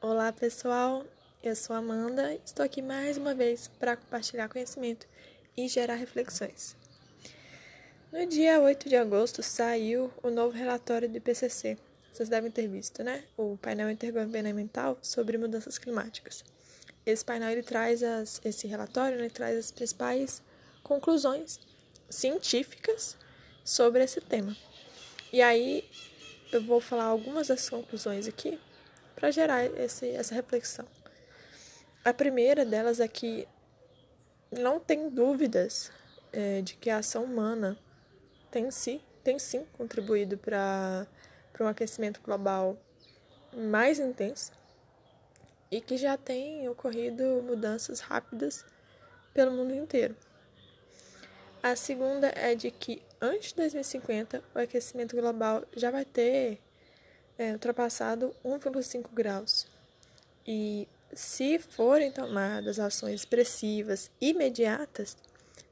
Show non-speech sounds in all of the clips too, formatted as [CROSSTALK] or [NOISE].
Olá pessoal, eu sou Amanda e estou aqui mais uma vez para compartilhar conhecimento e gerar reflexões. No dia 8 de agosto saiu o novo relatório do IPCC. Vocês devem ter visto, né? O painel intergovernamental sobre mudanças climáticas. Esse painel ele traz as, esse relatório, ele traz as principais conclusões científicas sobre esse tema. E aí eu vou falar algumas das conclusões aqui para gerar esse, essa reflexão. A primeira delas é que não tem dúvidas é, de que a ação humana tem, tem sim contribuído para um aquecimento global mais intenso e que já tem ocorrido mudanças rápidas pelo mundo inteiro. A segunda é de que antes de 2050 o aquecimento global já vai ter é, ultrapassado 1,5 graus. E se forem tomadas ações expressivas imediatas,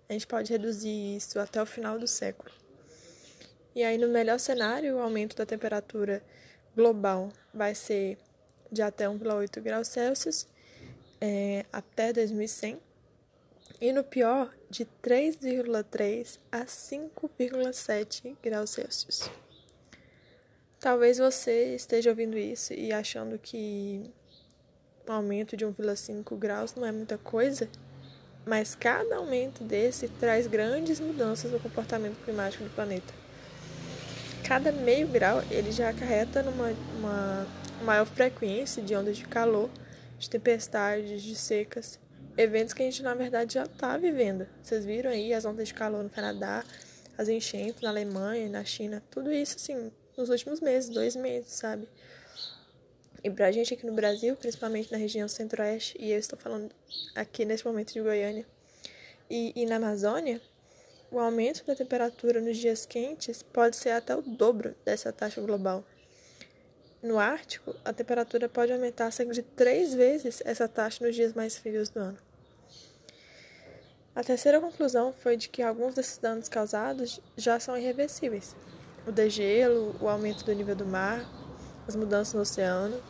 a gente pode reduzir isso até o final do século. E aí, no melhor cenário, o aumento da temperatura global vai ser de até 1,8 graus Celsius é, até 2100 e no pior, de 3,3 a 5,7 graus Celsius. Talvez você esteja ouvindo isso e achando que um aumento de 1,5 graus não é muita coisa, mas cada aumento desse traz grandes mudanças no comportamento climático do planeta. Cada meio grau ele já acarreta numa uma maior frequência de ondas de calor, de tempestades, de secas eventos que a gente na verdade já está vivendo. Vocês viram aí as ondas de calor no Canadá, as enchentes na Alemanha, na China, tudo isso assim nos últimos meses, dois meses, sabe? E pra gente aqui no Brasil, principalmente na região centro-oeste, e eu estou falando aqui nesse momento de Goiânia, e, e na Amazônia, o aumento da temperatura nos dias quentes pode ser até o dobro dessa taxa global. No Ártico, a temperatura pode aumentar cerca de três vezes essa taxa nos dias mais frios do ano. A terceira conclusão foi de que alguns desses danos causados já são irreversíveis. O degelo, o aumento do nível do mar, as mudanças no oceano.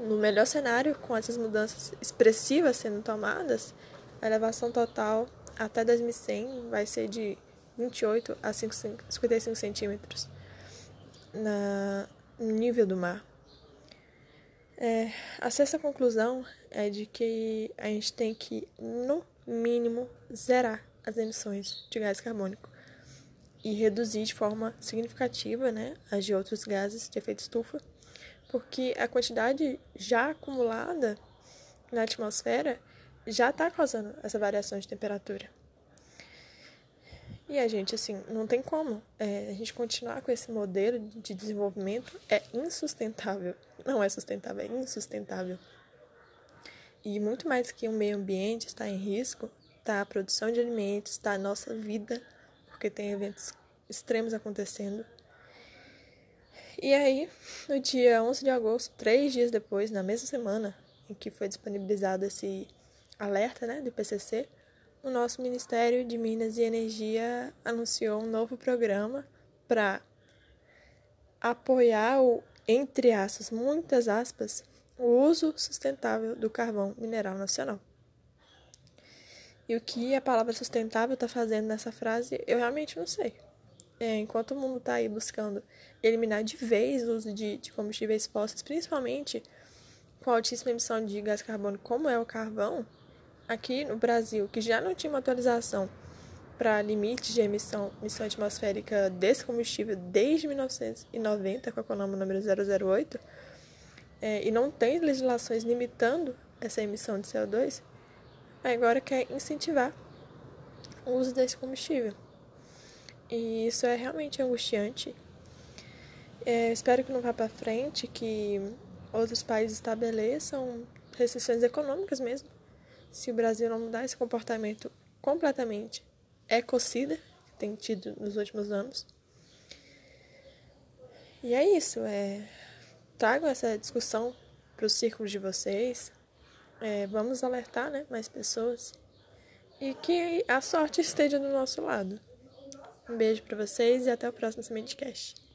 No melhor cenário, com essas mudanças expressivas sendo tomadas, a elevação total até 2100 vai ser de 28 a 55 centímetros no nível do mar. É, a sexta conclusão é de que a gente tem que, no mínimo, zerar as emissões de gás carbônico e reduzir de forma significativa né, as de outros gases de efeito estufa, porque a quantidade já acumulada na atmosfera já está causando essa variação de temperatura. E a gente, assim, não tem como. É, a gente continuar com esse modelo de desenvolvimento é insustentável. Não é sustentável, é insustentável. E muito mais que o meio ambiente está em risco, está a produção de alimentos, está a nossa vida, porque tem eventos extremos acontecendo. E aí, no dia 11 de agosto, três dias depois, na mesma semana em que foi disponibilizado esse alerta né, do IPCC, o nosso Ministério de Minas e Energia anunciou um novo programa para apoiar o, entre aspas, muitas aspas, o uso sustentável do carvão mineral nacional. E o que a palavra sustentável está fazendo nessa frase, eu realmente não sei. É, enquanto o mundo está aí buscando eliminar de vez o uso de, de combustíveis fósseis, principalmente com altíssima emissão de gás carbônico, como é o carvão, aqui no Brasil, que já não tinha uma atualização para limites de emissão, emissão atmosférica desse combustível desde 1990, com a Conama número 008, é, e não tem legislações limitando essa emissão de CO2, agora quer incentivar o uso desse combustível. E isso é realmente angustiante. É, espero que não vá para frente, que outros países estabeleçam restrições econômicas mesmo se o Brasil não mudar esse comportamento completamente ecocida, que tem tido nos últimos anos. E é isso, é, tragam essa discussão para os círculos de vocês, é, vamos alertar né, mais pessoas e que a sorte [LAUGHS] esteja do nosso lado. Um beijo para vocês e até o próximo Sementecast.